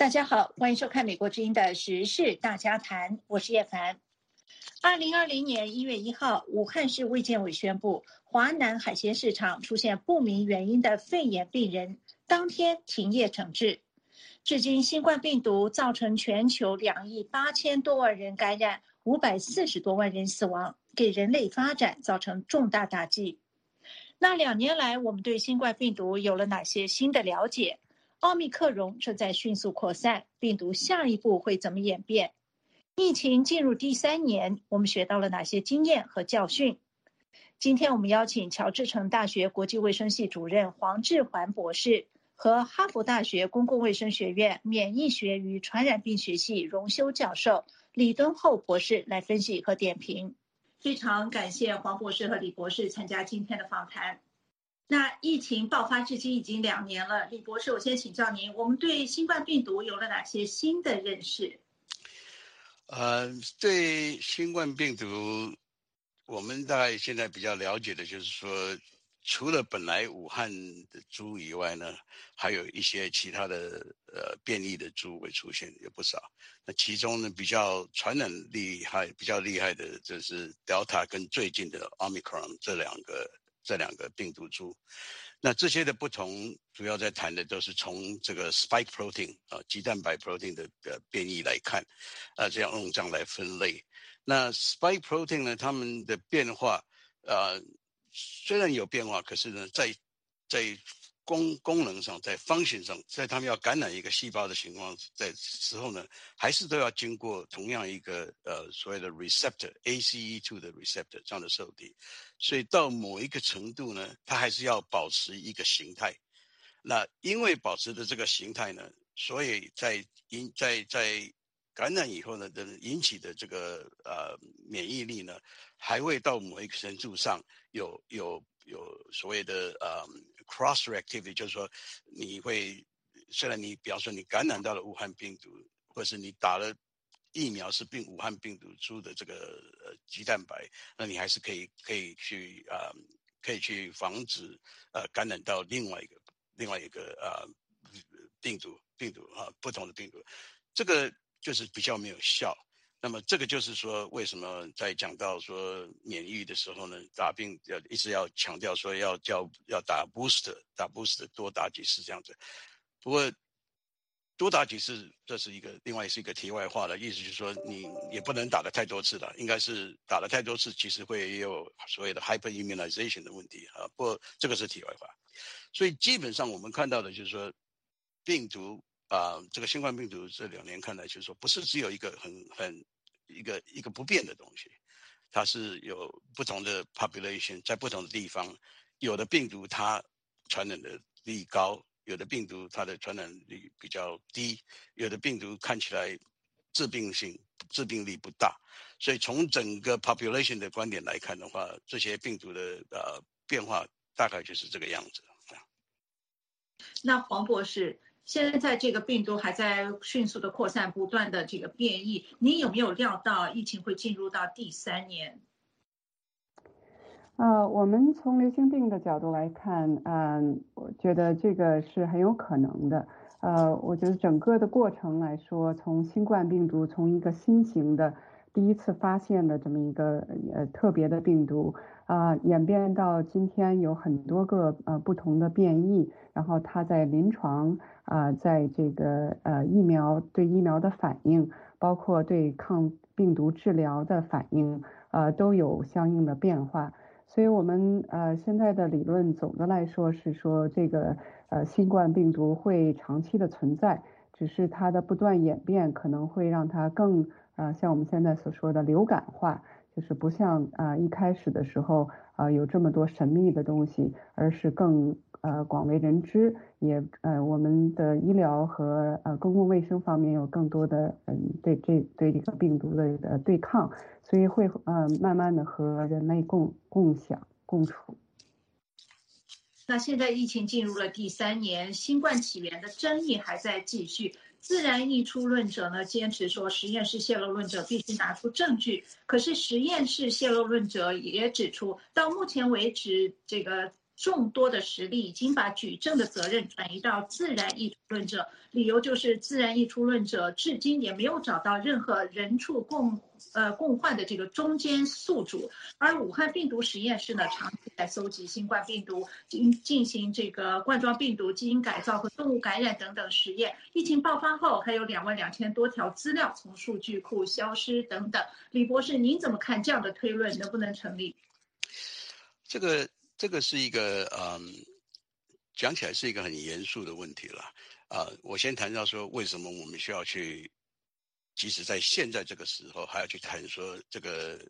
大家好，欢迎收看《美国之音》的时事大家谈，我是叶凡。二零二零年一月一号，武汉市卫健委宣布，华南海鲜市场出现不明原因的肺炎病人，当天停业整治。至今，新冠病毒造成全球两亿八千多万人感染，五百四十多万人死亡，给人类发展造成重大打击。那两年来，我们对新冠病毒有了哪些新的了解？奥密克戎正在迅速扩散，病毒下一步会怎么演变？疫情进入第三年，我们学到了哪些经验和教训？今天我们邀请乔治城大学国际卫生系主任黄志环博士和哈佛大学公共卫生学院免疫学与传染病学系荣休教授李敦厚博士来分析和点评。非常感谢黄博士和李博士参加今天的访谈。那疫情爆发至今已经两年了，李博士，我先请教您，我们对新冠病毒有了哪些新的认识？呃，对新冠病毒，我们大概现在比较了解的就是说，除了本来武汉的猪以外呢，还有一些其他的呃变异的猪会出现，有不少。那其中呢，比较传染厉害、比较厉害的，就是 Delta 跟最近的 Omicron 这两个。这两个病毒株，那这些的不同，主要在谈的都是从这个 spike protein 啊，鸡蛋白 protein 的呃变异来看，啊，这样用这样来分类。那 spike protein 呢，它们的变化，呃，虽然有变化，可是呢，在在功功能上，在方形上，在他们要感染一个细胞的情况在时候呢，还是都要经过同样一个呃所谓的 receptor ACE2 的 receptor 这样的受体，所以到某一个程度呢，它还是要保持一个形态。那因为保持的这个形态呢，所以在因在在感染以后呢的引起的这个呃免疫力呢，还会到某一个程度上有有有所谓的呃。Cross reactivity 就是说，你会虽然你比方说你感染到了武汉病毒，或是你打了疫苗是病武汉病毒株的这个呃鸡蛋白，那你还是可以可以去啊，可以去防止呃感染到另外一个另外一个呃病毒病毒啊不同的病毒，这个就是比较没有效。那么这个就是说，为什么在讲到说免疫的时候呢，打病要一直要强调说要叫要打 booster，打 booster 多打几次这样子。不过多打几次，这是一个另外是一个题外话的意思，就是说你也不能打的太多次了，应该是打了太多次，其实会有所谓的 hyperimmunization 的问题啊。不过这个是题外话。所以基本上我们看到的就是说病毒。啊，这个新冠病毒这两年看来，就是说不是只有一个很很一个一个不变的东西，它是有不同的 population 在不同的地方，有的病毒它传染的力高，有的病毒它的传染力比较低，有的病毒看起来致病性致病力不大，所以从整个 population 的观点来看的话，这些病毒的呃变化大概就是这个样子。那黄博士。现在这个病毒还在迅速的扩散，不断的这个变异，您有没有料到疫情会进入到第三年？呃，我们从流行病的角度来看，嗯，我觉得这个是很有可能的。呃，我觉得整个的过程来说，从新冠病毒从一个新型的第一次发现的这么一个呃特别的病毒。啊，演变到今天有很多个呃不同的变异，然后它在临床啊，在这个呃疫苗对疫苗的反应，包括对抗病毒治疗的反应，呃都有相应的变化。所以，我们呃现在的理论总的来说是说，这个呃新冠病毒会长期的存在，只是它的不断演变可能会让它更呃像我们现在所说的流感化。是不像啊一开始的时候啊有这么多神秘的东西，而是更呃广为人知，也呃我们的医疗和呃公共卫生方面有更多的嗯对这对这个病毒的呃对抗，所以会呃慢慢的和人类共共享共处。那现在疫情进入了第三年，新冠起源的争议还在继续。自然溢出论者呢，坚持说实验室泄露论者必须拿出证据。可是实验室泄露论者也指出，到目前为止，这个众多的实例已经把举证的责任转移到自然溢出论者，理由就是自然溢出论者至今也没有找到任何人畜共呃共患的这个中间宿主，而武汉病毒实验室呢，长期在搜集新冠病毒，进进行这个冠状病毒基因改造和动物感染等等实验。疫情爆发后，还有两万两千多条资料从数据库消失等等。李博士，您怎么看这样的推论能不能成立？这个。这个是一个嗯，讲起来是一个很严肃的问题了啊。我先谈到说，为什么我们需要去，即使在现在这个时候，还要去谈说这个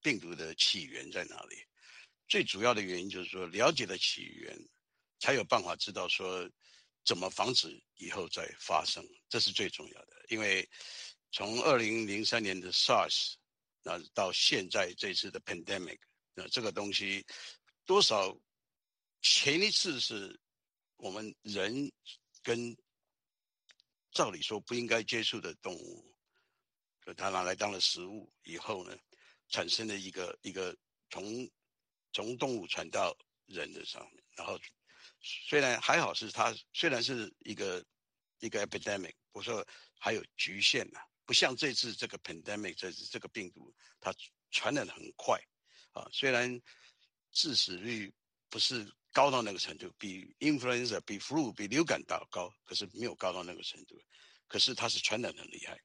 病毒的起源在哪里？最主要的原因就是说，了解了起源，才有办法知道说怎么防止以后再发生，这是最重要的。因为从二零零三年的 SARS，那到现在这次的 pandemic，那这个东西。多少？前一次是我们人跟照理说不应该接触的动物，就它拿来当了食物以后呢，产生了一个一个从从动物传到人的上面。然后虽然还好是它虽然是一个一个 epidemic，我说还有局限呐，不像这次这个 pandemic 这次这个病毒它传染的很快啊，虽然。致死率不是高到那个程度，比 influenza、比 flu、比流感大高，可是没有高到那个程度。可是它是传染很厉害。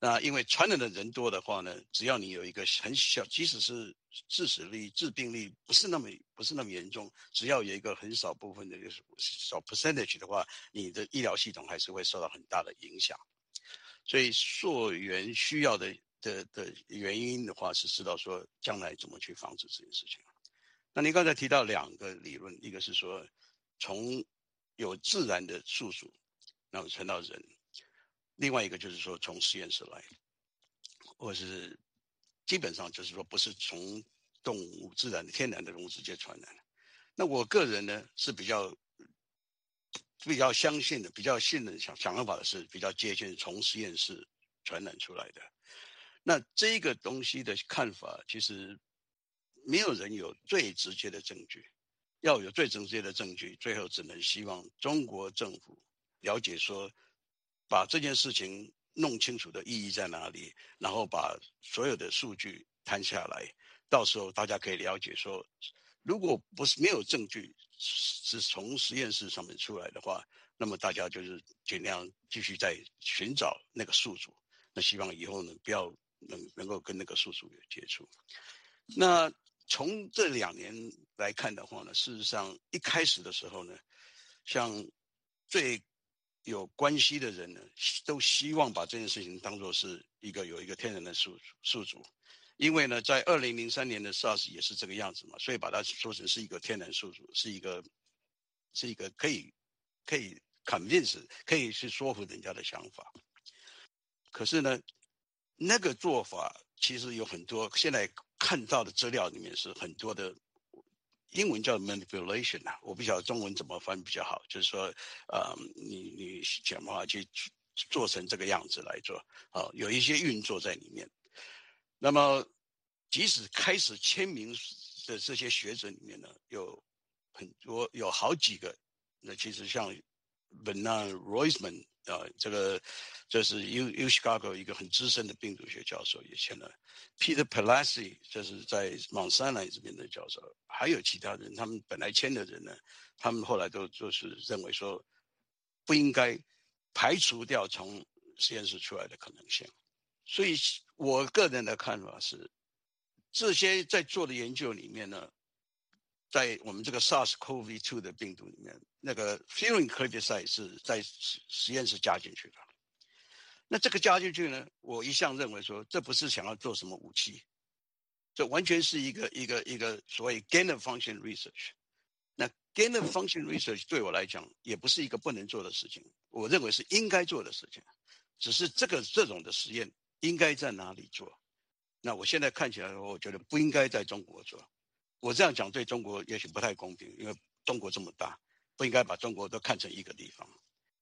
那因为传染的人多的话呢，只要你有一个很小，即使是致死率、致病率不是那么不是那么严重，只要有一个很少部分的就是少 percentage 的话，你的医疗系统还是会受到很大的影响。所以溯源需要的的的原因的话，是知道说将来怎么去防止这件事情。那您刚才提到两个理论，一个是说从有自然的宿主，然后传到人；另外一个就是说从实验室来，或是基本上就是说不是从动物自然的天然的动物直接传染。那我个人呢是比较比较相信的，比较信任想想办法的是比较接近从实验室传染出来的。那这个东西的看法其实。没有人有最直接的证据，要有最直接的证据，最后只能希望中国政府了解说，把这件事情弄清楚的意义在哪里，然后把所有的数据摊下来，到时候大家可以了解说，如果不是没有证据是从实验室上面出来的话，那么大家就是尽量继续在寻找那个宿主，那希望以后呢不要能能够跟那个宿主有接触，那。从这两年来看的话呢，事实上一开始的时候呢，像最有关系的人呢，都希望把这件事情当做是一个有一个天然的宿宿主，因为呢，在二零零三年的 SARS 也是这个样子嘛，所以把它说成是一个天然宿主，是一个是一个可以可以 convince 可以去说服人家的想法。可是呢，那个做法其实有很多现在。看到的资料里面是很多的，英文叫 manipulation 啊，我不晓得中文怎么翻比较好，就是说，呃，你你讲话去做成这个样子来做，啊，有一些运作在里面。那么，即使开始签名的这些学者里面呢，有很多有好几个，那其实像 Bernard Roisman。啊，这个这是 U U Chicago 一个很资深的病毒学教授也签了，Peter Palazzi 这是在 Mount Sinai 这边的教授，还有其他人，他们本来签的人呢，他们后来都就是认为说不应该排除掉从实验室出来的可能性，所以我个人的看法是，这些在做的研究里面呢。在我们这个 SARS-CoV-2 的病毒里面，那个 furin c l i p i d e 是在实实验室加进去的。那这个加进去呢，我一向认为说，这不是想要做什么武器，这完全是一个一个一个所谓 gain of function research。那 gain of function research 对我来讲，也不是一个不能做的事情，我认为是应该做的事情。只是这个这种的实验应该在哪里做？那我现在看起来，我觉得不应该在中国做。我这样讲对中国也许不太公平，因为中国这么大，不应该把中国都看成一个地方，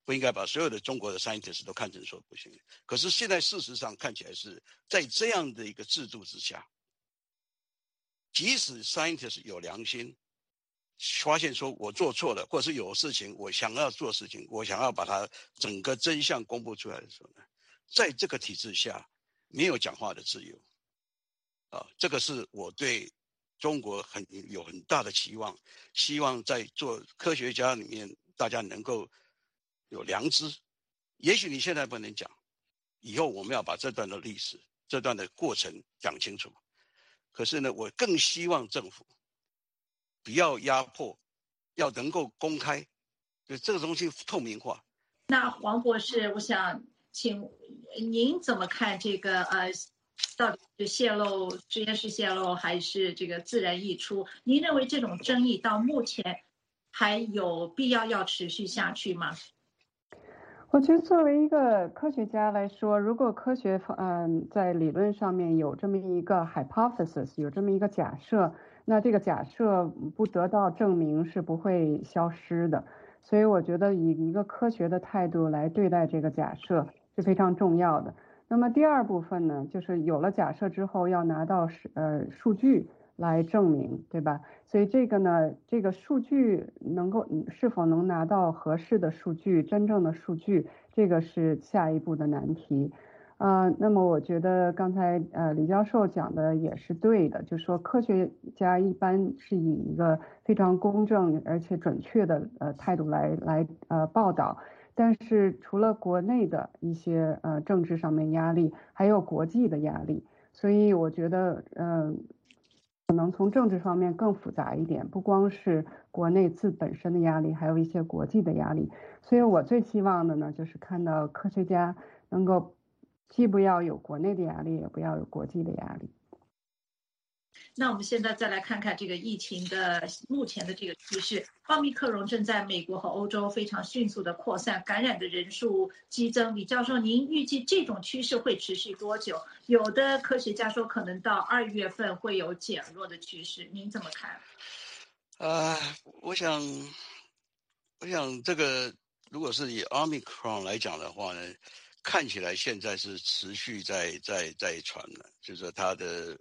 不应该把所有的中国的 scientists 都看成说不行。可是现在事实上看起来是在这样的一个制度之下，即使 scientists 有良心，发现说我做错了，或者是有事情我想要做事情，我想要把它整个真相公布出来的时候呢，在这个体制下没有讲话的自由，啊，这个是我对中国很有很大的期望，希望在做科学家里面大家能够有良知。也许你现在不能讲，以后我们要把这段的历史、这段的过程讲清楚。可是呢，我更希望政府。不要压迫，要能够公开，就这个东西透明化。那黄博士，我想请您怎么看这个？呃，到底是泄露实验室泄露，还是这个自然溢出？您认为这种争议到目前还有必要要持续下去吗？我觉得作为一个科学家来说，如果科学嗯在理论上面有这么一个 hypothesis，有这么一个假设。那这个假设不得到证明是不会消失的，所以我觉得以一个科学的态度来对待这个假设是非常重要的。那么第二部分呢，就是有了假设之后要拿到是呃数据来证明，对吧？所以这个呢，这个数据能够是否能拿到合适的数据、真正的数据，这个是下一步的难题。呃，那么我觉得刚才呃李教授讲的也是对的，就说科学家一般是以一个非常公正而且准确的呃态度来来呃报道，但是除了国内的一些呃政治上面压力，还有国际的压力，所以我觉得嗯可能从政治方面更复杂一点，不光是国内自本身的压力，还有一些国际的压力，所以我最希望的呢就是看到科学家能够。既不要有国内的压力，也不要有国际的压力。那我们现在再来看看这个疫情的目前的这个趋势。奥密克戎正在美国和欧洲非常迅速的扩散，感染的人数激增。李教授，您预计这种趋势会持续多久？有的科学家说，可能到二月份会有减弱的趋势。您怎么看？呃，我想，我想这个如果是以奥密克戎来讲的话呢？看起来现在是持续在在在传了，就是它的，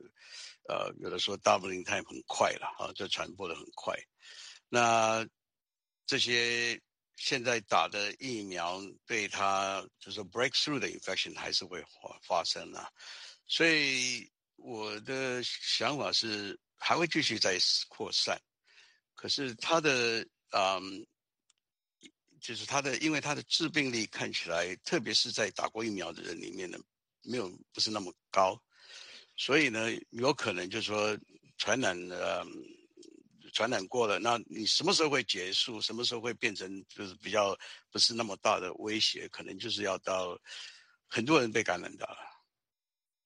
呃，有的说 doubling time 很快了啊，这传播的很快。那这些现在打的疫苗对它就是 breakthrough 的 infection 还是会发发生啊，所以我的想法是还会继续在扩散，可是它的嗯。就是它的，因为它的致病力看起来，特别是在打过疫苗的人里面呢，没有不是那么高，所以呢，有可能就是说传染呃，传染过了，那你什么时候会结束？什么时候会变成就是比较不是那么大的威胁？可能就是要到很多人被感染到了。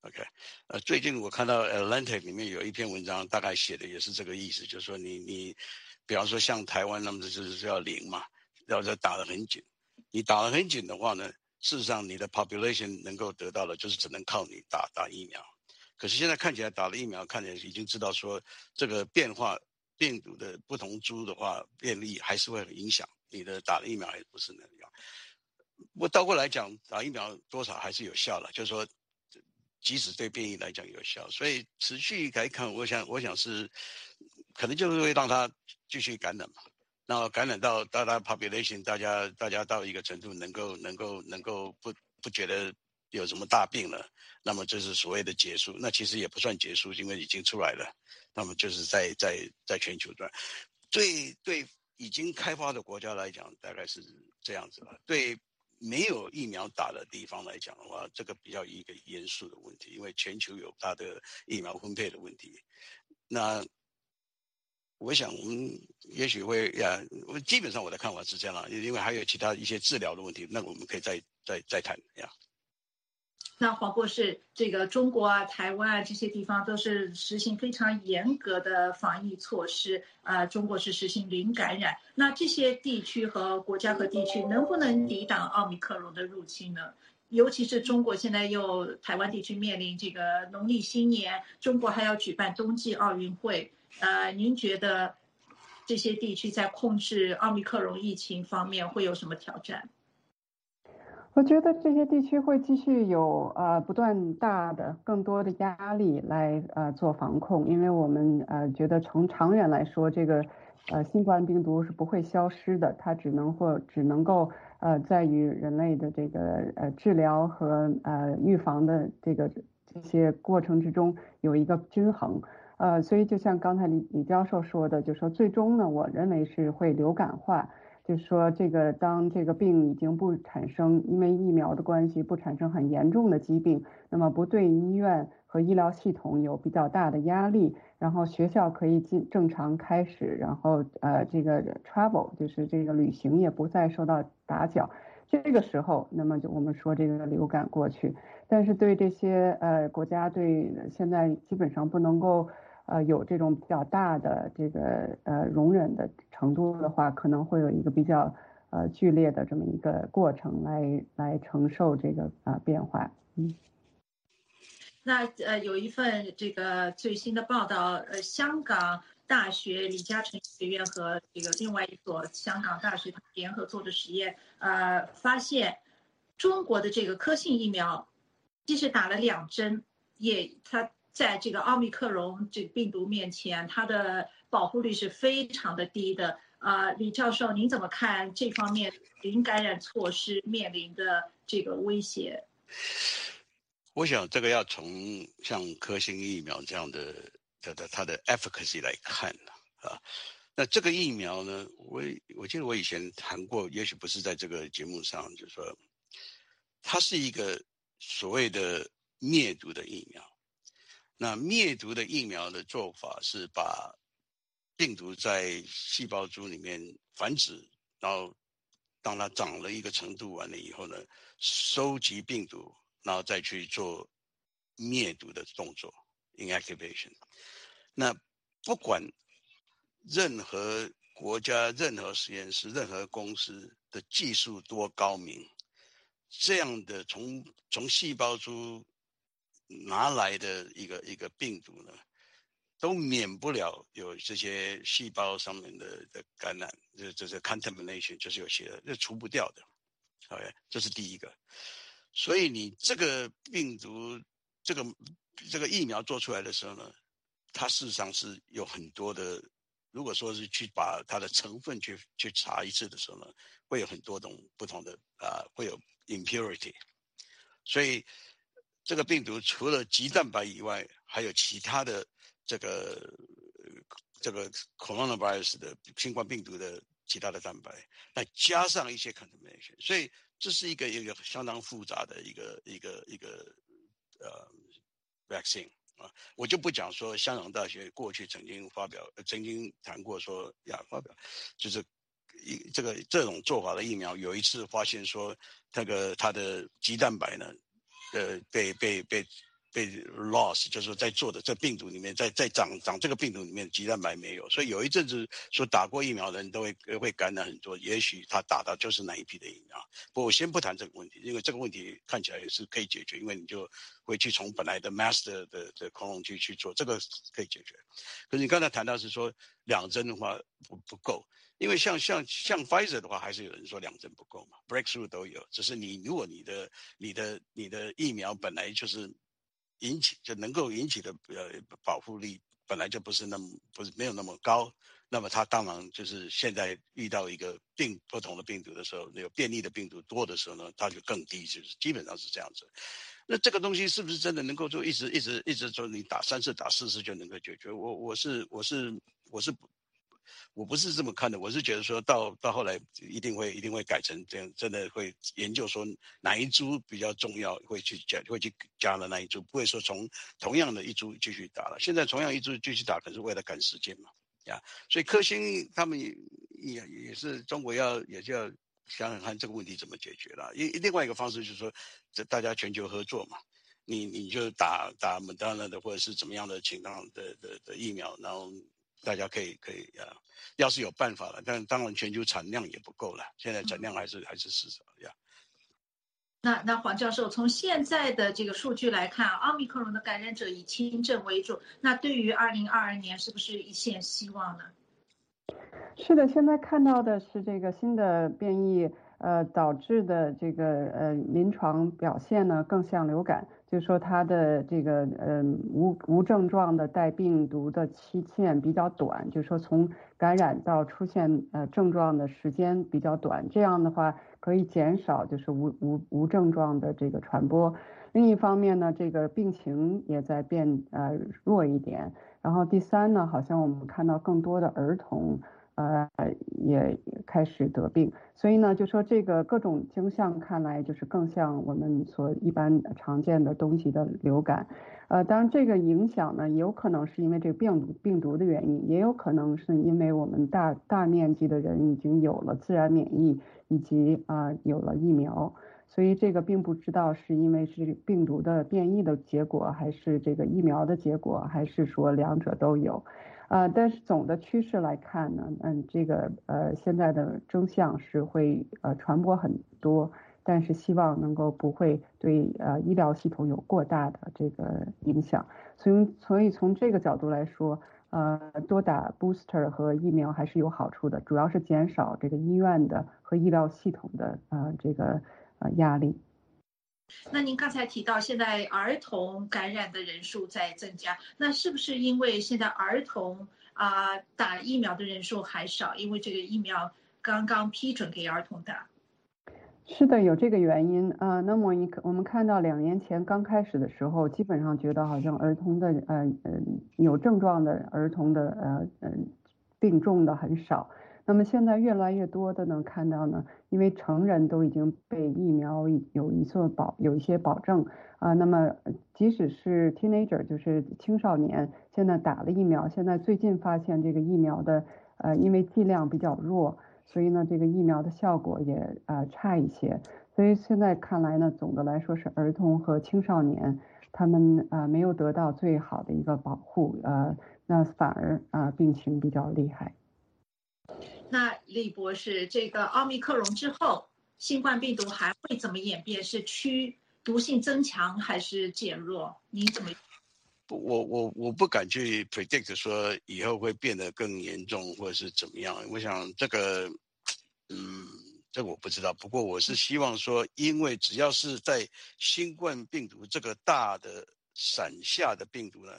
OK，呃，最近我看到《Atlantic》里面有一篇文章，大概写的也是这个意思，就是说你你，比方说像台湾，那么就是要零嘛。要在打得很紧，你打得很紧的话呢，事实上你的 population 能够得到的，就是只能靠你打打疫苗。可是现在看起来打了疫苗，看起来已经知道说这个变化病毒的不同株的话，变异还是会很影响你的打了疫苗，还是不是那样。我倒过来讲，打疫苗多少还是有效了，就是说，即使对变异来讲有效，所以持续来看，我想我想是可能就是会让它继续感染嘛。那感染到大家 population，大家大家到一个程度，能够能够能够不不觉得有什么大病了，那么就是所谓的结束。那其实也不算结束，因为已经出来了。那么就是在在在全球转，对对已经开发的国家来讲，大概是这样子了。对没有疫苗打的地方来讲的话，这个比较一个严肃的问题，因为全球有它的疫苗分配的问题。那。我想，我们也许会呀，我基本上我的看法是这样了，因为还有其他一些治疗的问题，那我们可以再再再谈呀。那黄博士，这个中国啊、台湾啊这些地方都是实行非常严格的防疫措施啊，中国是实行零感染。那这些地区和国家和地区能不能抵挡奥密克戎的入侵呢？尤其是中国现在又台湾地区面临这个农历新年，中国还要举办冬季奥运会。呃，您觉得这些地区在控制奥密克戎疫情方面会有什么挑战？我觉得这些地区会继续有呃不断大的、更多的压力来呃做防控，因为我们呃觉得从长远来说，这个呃，新冠病毒是不会消失的，它只能或只能够呃，在于人类的这个呃治疗和呃预防的这个这些过程之中有一个均衡。呃，所以就像刚才李李教授说的，就说最终呢，我认为是会流感化，就说这个当这个病已经不产生，因为疫苗的关系不产生很严重的疾病，那么不对医院和医疗系统有比较大的压力，然后学校可以进正常开始，然后呃这个 travel 就是这个旅行也不再受到打搅，这个时候，那么就我们说这个流感过去，但是对这些呃国家对现在基本上不能够。呃，有这种比较大的这个呃容忍的程度的话，可能会有一个比较呃剧烈的这么一个过程来来承受这个啊变化。嗯，那呃有一份这个最新的报道，呃，香港大学李嘉诚学院和这个另外一所香港大学联合做的实验，呃，发现中国的这个科兴疫苗，即使打了两针，也它。在这个奥密克戎这病毒面前，它的保护率是非常的低的。啊，李教授，您怎么看这方面零感染措施面临的这个威胁？我想这个要从像科兴疫苗这样的它的它的 efficacy 来看啊。那这个疫苗呢，我我记得我以前谈过，也许不是在这个节目上，就是说它是一个所谓的灭毒的疫苗。那灭毒的疫苗的做法是把病毒在细胞株里面繁殖，然后当它长了一个程度完了以后呢，收集病毒，然后再去做灭毒的动作 （inactivation）。那不管任何国家、任何实验室、任何公司的技术多高明，这样的从从细胞株。拿来的一个一个病毒呢，都免不了有这些细胞上面的的感染，这这是 contamination，就是有些这除不掉的，OK，这是第一个。所以你这个病毒，这个这个疫苗做出来的时候呢，它事实上是有很多的，如果说是去把它的成分去去查一次的时候呢，会有很多种不同的啊，会有 impurity，所以。这个病毒除了肌蛋白以外，还有其他的这个这个 coronavirus 的新冠病毒的其他的蛋白，再加上一些 contamination，所以这是一个一个相当复杂的一个一个一个呃 vaccine 啊，我就不讲说香港大学过去曾经发表曾经谈过说呀发表，就是一这个这种做法的疫苗，有一次发现说那个它的肌蛋白呢。呃，被被被被 loss，就是说在做的这病毒里面，在在长长这个病毒里面，鸡蛋白没有，所以有一阵子说打过疫苗的人都会会感染很多，也许他打的就是哪一批的疫苗。不，我先不谈这个问题，因为这个问题看起来也是可以解决，因为你就会去从本来的 master 的的恐龙去去做，这个可以解决。可是你刚才谈到是说两针的话不不够。因为像像像 Pfizer 的话，还是有人说两针不够嘛，Breakthrough 都有。只是你如果你的你的你的疫苗本来就是引起就能够引起的呃保护力本来就不是那么不是没有那么高，那么它当然就是现在遇到一个病不同的病毒的时候，有变异的病毒多的时候呢，它就更低，就是基本上是这样子。那这个东西是不是真的能够做一直一直一直说你打三次打四次就能够解决？我我是我是我是。我不是这么看的，我是觉得说到到后来一定会一定会改成这样，真的会研究说哪一株比较重要，会去加会去加了那一株，不会说从同样的一株继续打了。现在同样一株继续打，可是为了赶时间嘛，呀，所以科兴他们也也也是中国要也就要想想看这个问题怎么解决了。另另外一个方式就是说，这大家全球合作嘛，你你就打打莫德纳的或者是怎么样的情况的的的疫苗，然后。大家可以可以啊，要是有办法了，但当然全球产量也不够了，现在产量还是还是市场呀。那那黄教授，从现在的这个数据来看，奥密克戎的感染者以轻症为主，那对于二零二二年是不是一线希望呢？是的，现在看到的是这个新的变异，呃，导致的这个呃临床表现呢更像流感，就是说它的这个呃无无症状的带病毒的期限比较短，就是说从感染到出现呃症状的时间比较短，这样的话可以减少就是无无无症状的这个传播。另一方面呢，这个病情也在变呃弱一点。然后第三呢，好像我们看到更多的儿童。呃，也开始得病，所以呢，就说这个各种倾向看来就是更像我们所一般常见的东西的流感。呃，当然这个影响呢，也有可能是因为这个病毒病毒的原因，也有可能是因为我们大大面积的人已经有了自然免疫，以及啊有了疫苗，所以这个并不知道是因为是病毒的变异的结果，还是这个疫苗的结果，还是说两者都有。呃，但是总的趋势来看呢，嗯，这个呃现在的征象是会呃传播很多，但是希望能够不会对呃医疗系统有过大的这个影响。所以所以从这个角度来说，呃，多打 booster 和疫苗还是有好处的，主要是减少这个医院的和医疗系统的呃这个呃压力。那您刚才提到，现在儿童感染的人数在增加，那是不是因为现在儿童啊打疫苗的人数还少？因为这个疫苗刚刚批准给儿童打。是的，有这个原因啊。那么你我们看到两年前刚开始的时候，基本上觉得好像儿童的呃呃有症状的儿童的呃嗯病重的很少。那么现在越来越多的能看到呢，因为成人都已经被疫苗有一些保有一些保证啊，那么即使是 teenager 就是青少年，现在打了疫苗，现在最近发现这个疫苗的呃因为剂量比较弱，所以呢这个疫苗的效果也呃差一些，所以现在看来呢，总的来说是儿童和青少年他们啊没有得到最好的一个保护，呃那反而啊病情比较厉害。那李博士，这个奥密克戎之后，新冠病毒还会怎么演变？是趋毒性增强还是减弱？你怎么？不，我我我不敢去 predict 说以后会变得更严重或者是怎么样。我想这个，嗯，这我不知道。不过我是希望说，因为只要是在新冠病毒这个大的伞下的病毒呢，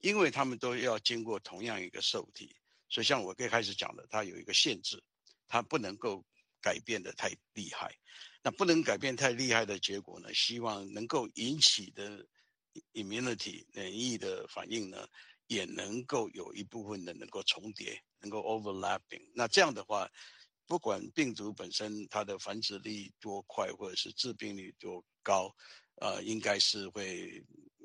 因为他们都要经过同样一个受体。所以，像我最开始讲的，它有一个限制，它不能够改变的太厉害。那不能改变太厉害的结果呢？希望能够引起的 immunity 免疫的反应呢，也能够有一部分的能够重叠，能够 overlapping。那这样的话，不管病毒本身它的繁殖力多快，或者是致病率多高，呃，应该是会，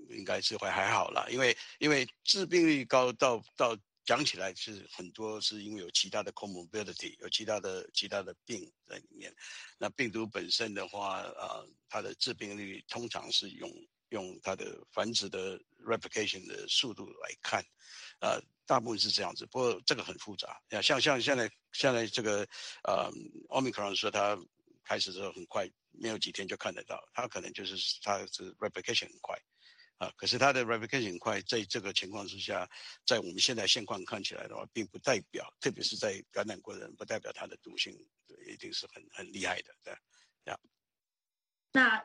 应该是会还好啦。因为因为致病率高到到。讲起来是很多是因为有其他的 comorbidity，有其他的其他的病在里面。那病毒本身的话，呃，它的致病率通常是用用它的繁殖的 replication 的速度来看，呃，大部分是这样子。不过这个很复杂，像像现在现在这个呃，omicron 说它开始之后很快，没有几天就看得到，它可能就是它是 replication 很快。啊，可是它的 replication 快，在这个情况之下，在我们现在现况看起来的话，并不代表，特别是在感染过的人，不代表它的毒性一定是很很厉害的，对，呀。那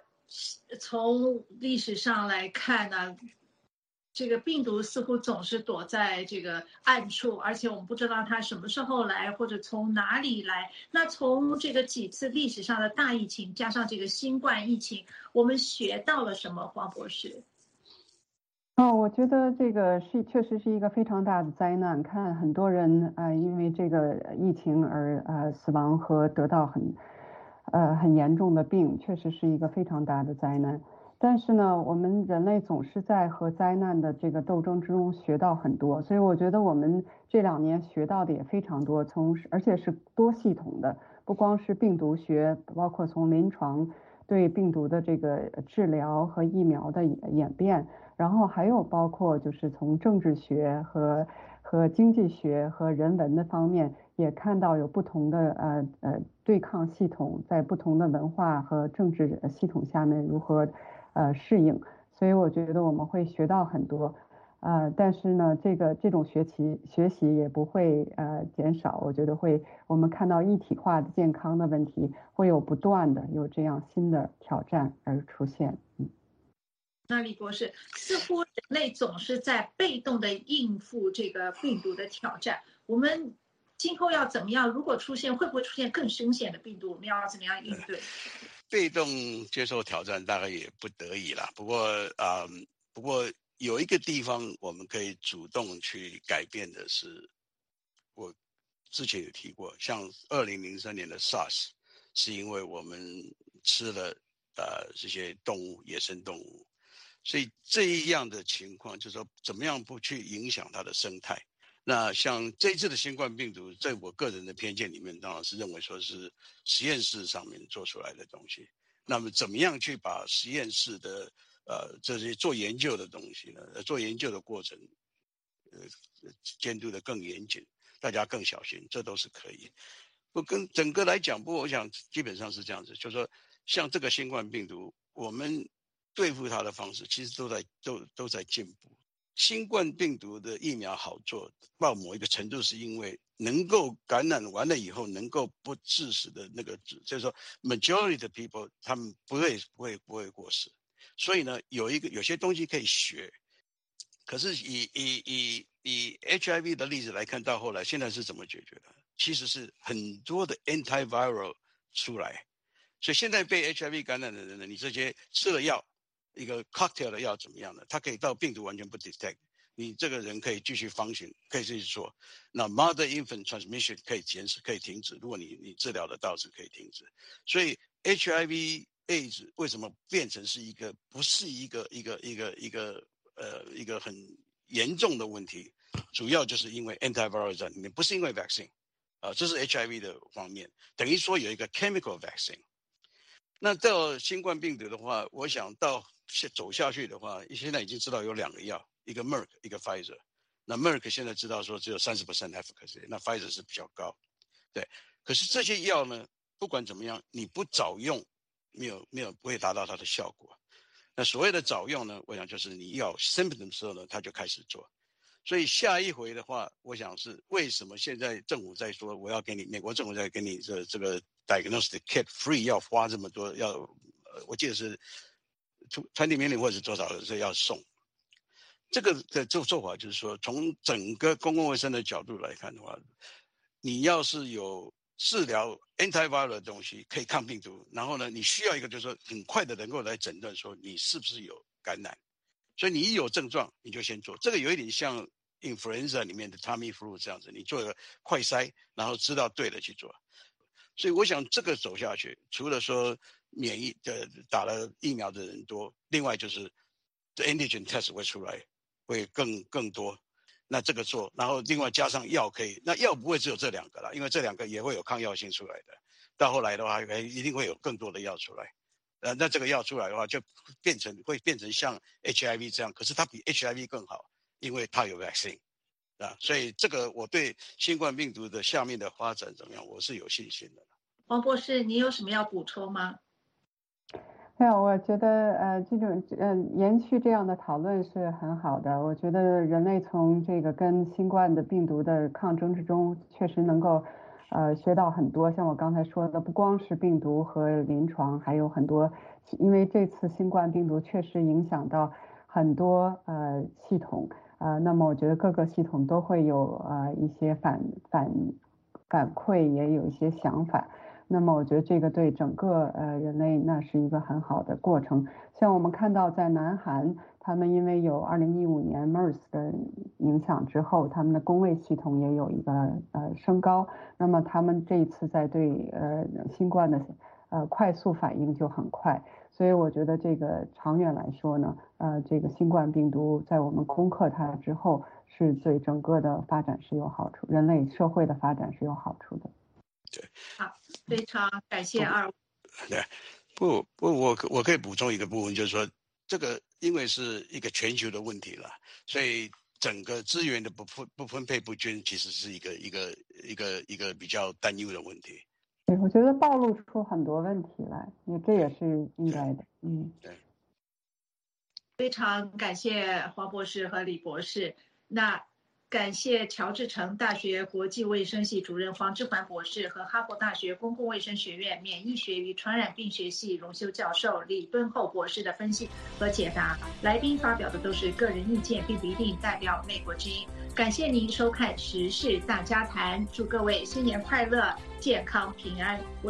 从历史上来看呢，这个病毒似乎总是躲在这个暗处，而且我们不知道它什么时候来，或者从哪里来。那从这个几次历史上的大疫情，加上这个新冠疫情，我们学到了什么，黄博士？哦，我觉得这个是确实是一个非常大的灾难。看很多人啊，因为这个疫情而呃死亡和得到很呃很严重的病，确实是一个非常大的灾难。但是呢，我们人类总是在和灾难的这个斗争之中学到很多，所以我觉得我们这两年学到的也非常多，从而且是多系统的，不光是病毒学，包括从临床对病毒的这个治疗和疫苗的演变。然后还有包括就是从政治学和和经济学和人文的方面，也看到有不同的呃呃对抗系统在不同的文化和政治系统下面如何呃适应。所以我觉得我们会学到很多，呃，但是呢，这个这种学习学习也不会呃减少，我觉得会我们看到一体化的健康的问题会有不断的有这样新的挑战而出现。嗯，那李博士，似乎人类总是在被动的应付这个病毒的挑战，我们今后要怎么样？如果出现，会不会出现更凶险的病毒？我们要怎么样应对？被动接受挑战大概也不得已了，不过啊，不过。有一个地方我们可以主动去改变的是，我之前有提过，像二零零三年的 SARS，是因为我们吃了呃这些动物野生动物，所以这样的情况就是说怎么样不去影响它的生态。那像这次的新冠病毒，在我个人的偏见里面，当然是认为说是实验室上面做出来的东西。那么怎么样去把实验室的呃，这些做研究的东西呢，做研究的过程，呃，监督的更严谨，大家更小心，这都是可以。不跟整个来讲，不我想基本上是这样子，就是说，像这个新冠病毒，我们对付它的方式其实都在都都在进步。新冠病毒的疫苗好做到某一个程度，是因为能够感染完了以后能够不致死的那个，就是说，majority 的 people 他们不会不会不会过世。所以呢，有一个有些东西可以学，可是以以以以 HIV 的例子来看，到后来现在是怎么解决的？其实是很多的 antiviral 出来，所以现在被 HIV 感染的人呢，你这些吃了药，一个 cocktail 的药怎么样呢？它可以到病毒完全不 detect，你这个人可以继续 function，可以继续做。那 mother infant transmission 可以减少，可以停止。如果你你治疗的到是可以停止，所以 HIV。AIDS 为什么变成是一个不是一个一个一个一个呃一个很严重的问题？主要就是因为 antiviral 在里面，不是因为 vaccine 啊，这是 HIV 的方面，等于说有一个 chemical vaccine。那到新冠病毒的话，我想到走下去的话，现在已经知道有两个药，一个 Merck，一个 Pfizer。那 Merck 现在知道说只有三十 percent efficacy，那 Pfizer 是比较高，对。可是这些药呢，不管怎么样，你不早用。没有没有不会达到它的效果，那所谓的早用呢？我想就是你要 symptom 的时候呢，他就开始做。所以下一回的话，我想是为什么现在政府在说我要给你美国政府在给你这这个 diagnostic kit free 要花这么多要，呃，我记得是传递命令或者是多少是要送。这个的做做法就是说，从整个公共卫生的角度来看的话，你要是有。治疗 antiviral 的东西可以抗病毒，然后呢，你需要一个就是说很快的能够来诊断说你是不是有感染，所以你一有症状你就先做，这个有一点像 influenza 里面的 Tamiflu 这样子，你做个快筛，然后知道对了去做。所以我想这个走下去，除了说免疫的打了疫苗的人多，另外就是 the antigen test 会出来，会更更多。那这个做，然后另外加上药可以，那药不会只有这两个了，因为这两个也会有抗药性出来的。到后来的话，一定会有更多的药出来。呃，那这个药出来的话，就变成会变成像 HIV 这样，可是它比 HIV 更好，因为它有 vaccine 啊。所以这个我对新冠病毒的下面的发展怎么样，我是有信心的。王博士，你有什么要补充吗？没有，我觉得呃，这种呃延续这样的讨论是很好的。我觉得人类从这个跟新冠的病毒的抗争之中，确实能够呃学到很多。像我刚才说的，不光是病毒和临床，还有很多，因为这次新冠病毒确实影响到很多呃系统呃，那么我觉得各个系统都会有呃一些反反反馈，也有一些想法。那么我觉得这个对整个呃人类那是一个很好的过程。像我们看到在南韩，他们因为有2015年 MERS 的影响之后，他们的工卫系统也有一个呃升高。那么他们这一次在对呃新冠的呃快速反应就很快。所以我觉得这个长远来说呢，呃这个新冠病毒在我们攻克它之后，是对整个的发展是有好处，人类社会的发展是有好处的。对，好，非常感谢二位。对，不不，我我可以补充一个部分，就是说，这个因为是一个全球的问题了，所以整个资源的不分不分配不均，其实是一个一个一个一个比较担忧的问题。对，我觉得暴露出很多问题来，也这也是应该的。嗯，对。非常感谢黄博士和李博士。那。感谢乔治城大学国际卫生系主任黄志环博士和哈佛大学公共卫生学院免疫学与传染病学系荣休教授李敦厚博士的分析和解答。来宾发表的都是个人意见，并不一定代表美国之音。感谢您收看《时事大家谈》，祝各位新年快乐、健康平安。我是。